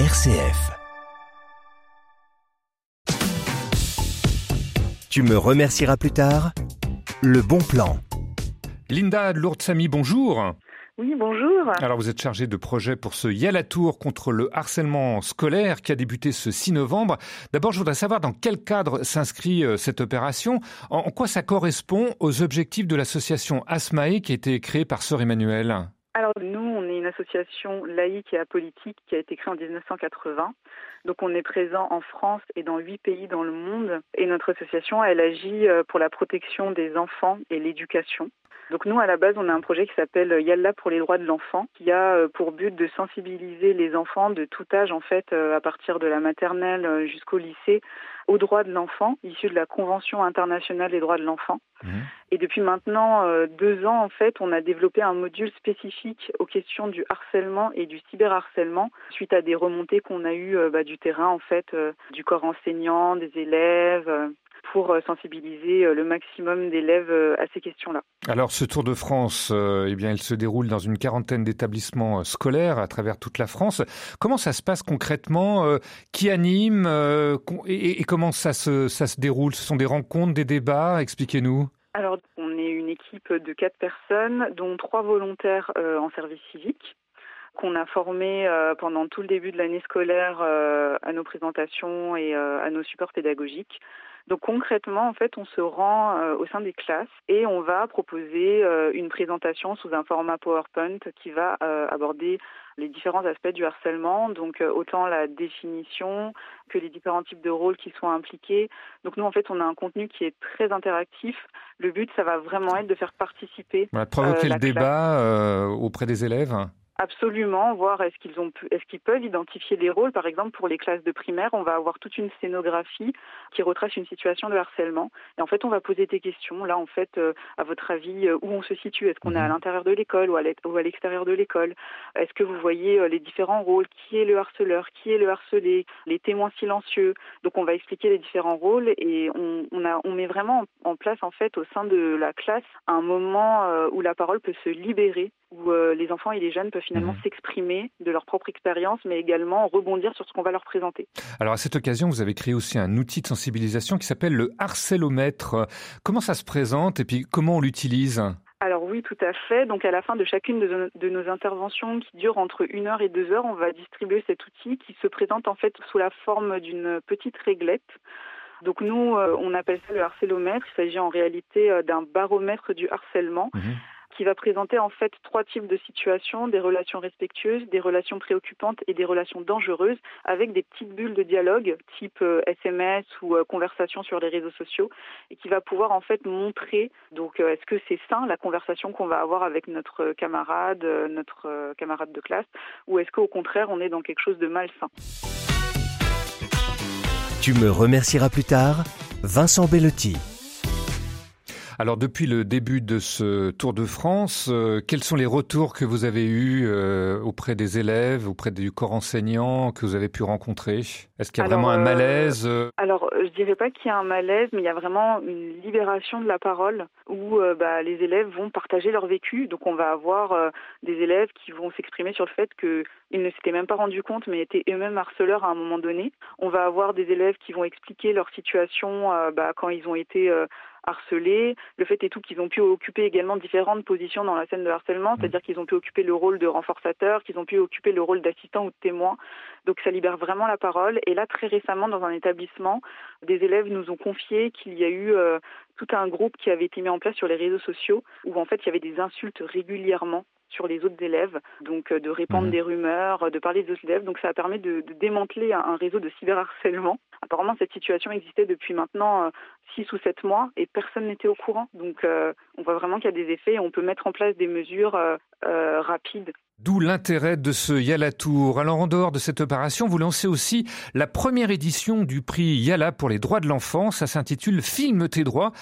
RCF. Tu me remercieras plus tard Le bon plan. Linda Lourdes-Samy, bonjour. Oui, bonjour. Alors vous êtes chargée de projet pour ce Yala Tour contre le harcèlement scolaire qui a débuté ce 6 novembre. D'abord, je voudrais savoir dans quel cadre s'inscrit euh, cette opération, en quoi ça correspond aux objectifs de l'association ASMAE qui a été créée par Sœur Emmanuel. Alors nous, on est une association laïque et apolitique qui a été créée en 1980. Donc on est présent en France et dans huit pays dans le monde. Et notre association, elle agit euh, pour la protection des enfants et l'éducation. Donc nous, à la base, on a un projet qui s'appelle Yalla pour les droits de l'enfant, qui a euh, pour but de sensibiliser les enfants de tout âge, en fait, euh, à partir de la maternelle euh, jusqu'au lycée, aux droits de l'enfant, issus de la Convention internationale des droits de l'enfant. Mmh. Et depuis maintenant deux ans, en fait, on a développé un module spécifique aux questions du harcèlement et du cyberharcèlement, suite à des remontées qu'on a eues bah, du terrain, en fait, du corps enseignant, des élèves, pour euh, sensibiliser euh, le maximum d'élèves euh, à ces questions-là. Alors ce Tour de France, eh bien, il se déroule dans une quarantaine d'établissements scolaires à travers toute la France. Comment ça se passe concrètement Qui anime et, comment ça se, ça se déroule? Ce sont des rencontres, des débats Expliquez-nous. Alors, on est une équipe de quatre personnes, dont trois volontaires en service civique qu'on a formés pendant tout le début de l'année scolaire à nos présentations et à nos supports pédagogiques. Donc concrètement, en fait, on se rend euh, au sein des classes et on va proposer euh, une présentation sous un format PowerPoint qui va euh, aborder les différents aspects du harcèlement, donc autant la définition que les différents types de rôles qui sont impliqués. Donc nous, en fait, on a un contenu qui est très interactif. Le but, ça va vraiment être de faire participer. Voilà, provoquer le débat auprès des élèves. Absolument, voir est-ce qu'ils ont est-ce qu'ils peuvent identifier des rôles. Par exemple, pour les classes de primaire, on va avoir toute une scénographie qui retrace une situation de harcèlement. Et en fait, on va poser des questions. Là, en fait, euh, à votre avis, euh, où on se situe? Est-ce qu'on est à mhm. l'intérieur de l'école ou à l'extérieur de l'école? Est-ce que vous voyez euh, les différents rôles? Qui est le harceleur? Qui est le harcelé? Les témoins silencieux. Donc, on va expliquer les différents rôles et on, on, a, on met vraiment en place, en fait, au sein de la classe, un moment où la parole peut se libérer où euh, les enfants et les jeunes peuvent finalement mhm. s'exprimer de leur propre expérience, mais également rebondir sur ce qu'on va leur présenter. Alors à cette occasion, vous avez créé aussi un outil de sensibilisation qui s'appelle le harcélomètre. Comment ça se présente et puis comment on l'utilise? Alors oui, tout à fait. Donc à la fin de chacune de, nos interventions qui durent entre une heure et deux heures, on va distribuer cet outil qui se présente en fait sous la forme d'une petite réglette. Donc nous, euh, on appelle ça le harcélomètre. Il s'agit en réalité euh, d'un baromètre du harcèlement. Mhm qui va présenter en fait trois types de situations, des relations respectueuses, des relations préoccupantes et des relations dangereuses, avec des petites bulles de dialogue type SMS euh, ou euh, conversation sur les réseaux sociaux, et qui va pouvoir en fait montrer donc euh, est-ce que c'est sain la conversation qu'on va avoir avec notre camarade, notre camarade de classe, ou est-ce qu'au contraire on est dans quelque chose de malsain? Tu me remercieras plus tard, Vincent Bellotti. Alors depuis le début de ce Tour de France, euh, quels sont les retours que vous avez eus euh, auprès des élèves, auprès du corps enseignant que vous avez pu rencontrer? Est-ce qu'il y a vraiment un euh, malaise Alors je dirais pas qu'il y a un malaise, mais il y a vraiment une libération de la parole où bah, les élèves vont partager leur vécu. Donc on va avoir des élèves qui vont s'exprimer sur le fait qu'ils ne s'étaient même pas rendus compte, mais étaient eux-mêmes harceleurs à un moment donné. On va avoir des élèves qui vont expliquer leur situation bah, quand ils ont été harcelés. Le fait est tout qu'ils ont pu occuper également différentes positions dans la scène de harcèlement, c'est-à-dire qu'ils ont pu occuper le rôle de renforçateur, qu'ils ont pu occuper le rôle d'assistant ou de témoin. Donc ça libère vraiment la parole. Et là, très récemment, dans un établissement, des élèves nous ont confié qu'il y a eu euh, tout un groupe qui avait été mis en place sur les réseaux sociaux où en fait il y avait des insultes régulièrement sur les autres élèves, donc euh, de répandre mmh. des rumeurs, de parler des autres élèves. Donc ça a permis de, démanteler un, réseau de cyberharcèlement. Apparemment, cette situation existait depuis maintenant 6 euh, ou 7 mois et personne n'était au courant. Donc euh, on voit vraiment qu'il y a des effets et on peut mettre en place des mesures rapides. D'où l'intérêt de ce Yala Tour. Alors en dehors de cette opération, vous lancez aussi la première édition du prix Yala pour les droits de l'enfant. Ça s'intitule Filme tes droits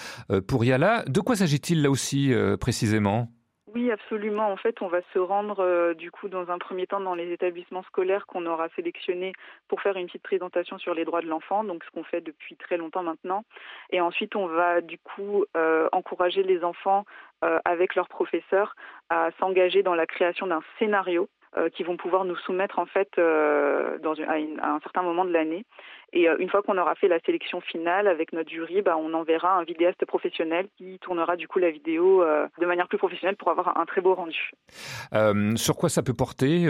pour Yala. De quoi s'agit-il là aussi précisément? Oui, absolument. En fait, on va se rendre euh, du coup dans un premier temps dans les établissements scolaires qu'on aura sélectionnés pour faire une petite présentation sur les droits de l'enfant, donc ce qu'on fait depuis très longtemps maintenant. Et ensuite, on va du coup euh, encourager les enfants euh, avec leurs professeurs à s'engager dans la création d'un scénario qui vont pouvoir nous soumettre en fait dans une, à, un certain moment de l'année. Et une fois qu'on aura fait la sélection finale avec notre jury, bah, on enverra un vidéaste professionnel qui tournera du coup la vidéo de manière plus professionnelle pour avoir un très beau rendu. sur quoi ça peut porter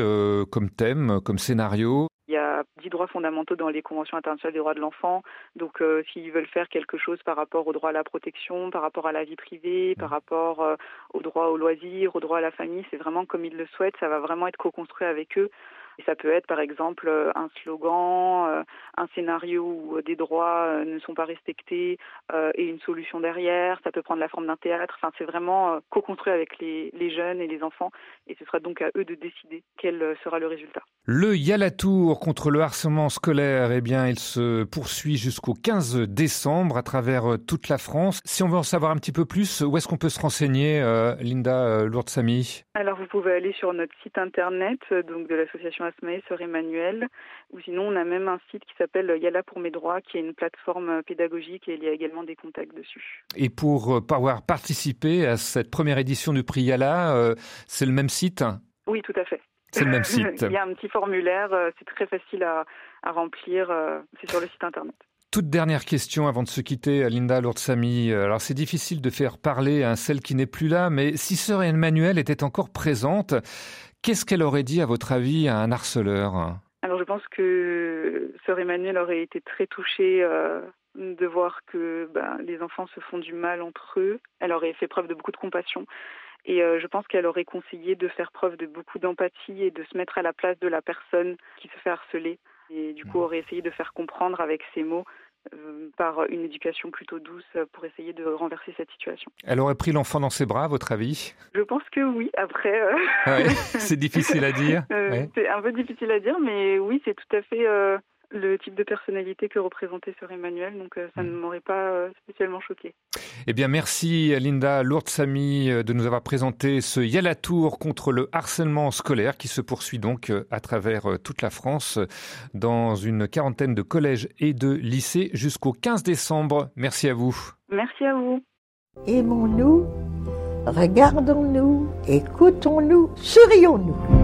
comme thème, comme scénario? Il y a dix droits fondamentaux dans les conventions internationales des droits de l'enfant. Donc, euh, s'ils veulent faire quelque chose par rapport au droit à la protection, par rapport à la vie privée, par mmh. rapport euh, au droit au loisir, au droit à la famille, c'est vraiment comme ils le souhaitent. Ça va vraiment être co-construit avec eux. Et ça peut être par exemple euh, un slogan, euh, un scénario où des droits euh, ne sont pas respectés et une solution derrière. Ça peut prendre la forme d'un théâtre. Enfin, c'est vraiment co-construit avec les, les, jeunes et les enfants. Et ce sera donc à eux de décider quel sera le résultat. Le Yalatour contre le harcèlement scolaire, eh bien, il se poursuit jusqu'au 15 décembre à travers toute la France. Si on veut en savoir un petit peu plus, où est-ce qu'on peut se renseigner, Linda Lourdes-Samy? Alors, vous pouvez aller sur notre site internet donc de l'association Asmae, Sœur Emmanuel, ou sinon on a même un site qui s'appelle Yala pour mes droits, qui est une plateforme pédagogique et il y a également des contacts dessus. Et pour euh, pouvoir participer à cette première édition du prix Yala, euh, c'est le même site? Oui, tout à fait. C'est le même site. il y a un petit formulaire, euh, c'est très facile à, remplir, c'est sur le site internet. Toute dernière question avant de se quitter, Linda Lourdsamy. Alors c'est difficile de faire parler à celle qui n'est plus là, mais si Sœur Emmanuel était encore présente, Qu'est-ce qu'elle aurait dit, à votre avis, à un harceleur? Alors, je pense que Sœur Emmanuelle aurait été très touchée euh, de voir que ben, les enfants se font du mal entre eux. Elle aurait fait preuve de beaucoup de compassion. Et euh, je pense qu'elle aurait conseillé de faire preuve de beaucoup d'empathie et de se mettre à la place de la personne qui se fait harceler. Et du coup, mmh. aurait essayé de faire comprendre avec ses mots par une éducation plutôt douce pour essayer de renverser cette situation. Elle aurait pris l'enfant dans ses bras, à votre avis? Je pense que oui. Après, euh, c'est difficile à dire. Euh, c'est un peu difficile à dire, mais oui, c'est tout à fait le type de personnalité que représentait Sœur Emmanuel, donc ça ne mm. m'aurait pas spécialement choqué. Eh bien, merci Linda Lourdes-Samy de nous avoir présenté ce Yalatour contre le harcèlement scolaire qui se poursuit donc à travers toute la France dans une quarantaine de collèges et de lycées jusqu'au 15 décembre. Merci à vous. Merci à vous. Aimons-nous, regardons-nous, écoutons-nous, sourions-nous.